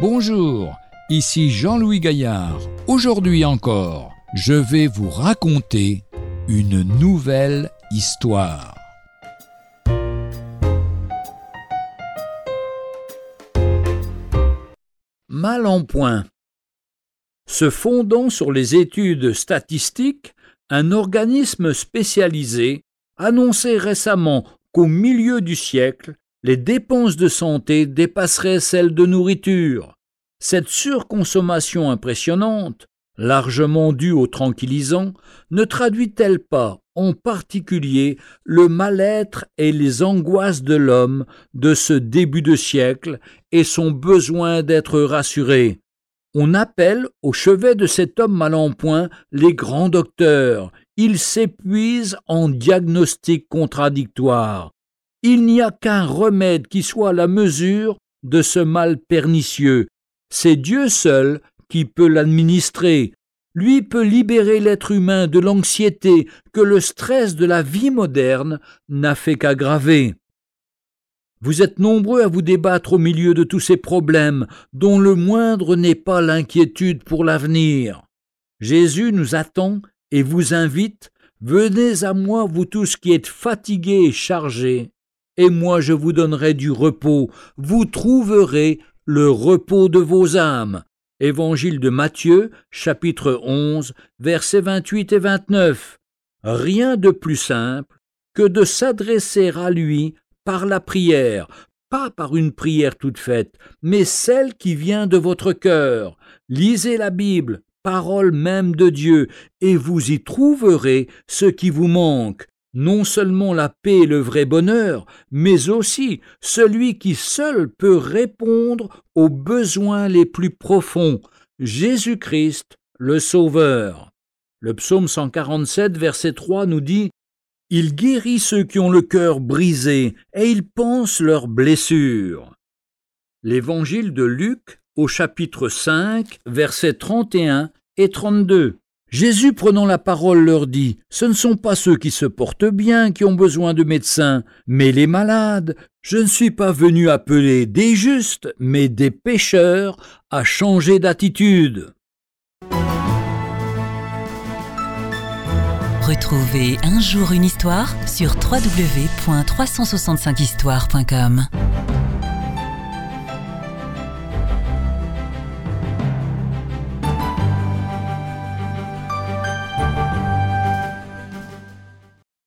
Bonjour, ici Jean-Louis Gaillard. Aujourd'hui encore, je vais vous raconter une nouvelle histoire. Mal en point. Se fondant sur les études statistiques, un organisme spécialisé annonçait récemment qu'au milieu du siècle, les dépenses de santé dépasseraient celles de nourriture. Cette surconsommation impressionnante, largement due aux tranquillisants, ne traduit-elle pas en particulier le mal-être et les angoisses de l'homme de ce début de siècle et son besoin d'être rassuré? On appelle au chevet de cet homme mal en point les grands docteurs. Ils s'épuisent en diagnostics contradictoires il n'y a qu'un remède qui soit à la mesure de ce mal pernicieux. C'est Dieu seul qui peut l'administrer. Lui peut libérer l'être humain de l'anxiété que le stress de la vie moderne n'a fait qu'aggraver. Vous êtes nombreux à vous débattre au milieu de tous ces problèmes, dont le moindre n'est pas l'inquiétude pour l'avenir. Jésus nous attend et vous invite Venez à moi, vous tous qui êtes fatigués et chargés, et moi je vous donnerai du repos, vous trouverez le repos de vos âmes. Évangile de Matthieu, chapitre 11, versets 28 et 29. Rien de plus simple que de s'adresser à lui par la prière, pas par une prière toute faite, mais celle qui vient de votre cœur. Lisez la Bible, parole même de Dieu, et vous y trouverez ce qui vous manque, non seulement la paix et le vrai bonheur, mais aussi celui qui seul peut répondre aux besoins les plus profonds, Jésus-Christ, le Sauveur. Le psaume 147, verset 3 nous dit Il guérit ceux qui ont le cœur brisé, et il pense leurs blessures. L'évangile de Luc, au chapitre 5, versets 31 et 32. Jésus prenant la parole leur dit, Ce ne sont pas ceux qui se portent bien qui ont besoin de médecins, mais les malades. Je ne suis pas venu appeler des justes, mais des pécheurs à changer d'attitude. Retrouvez un jour une histoire sur www.365histoire.com.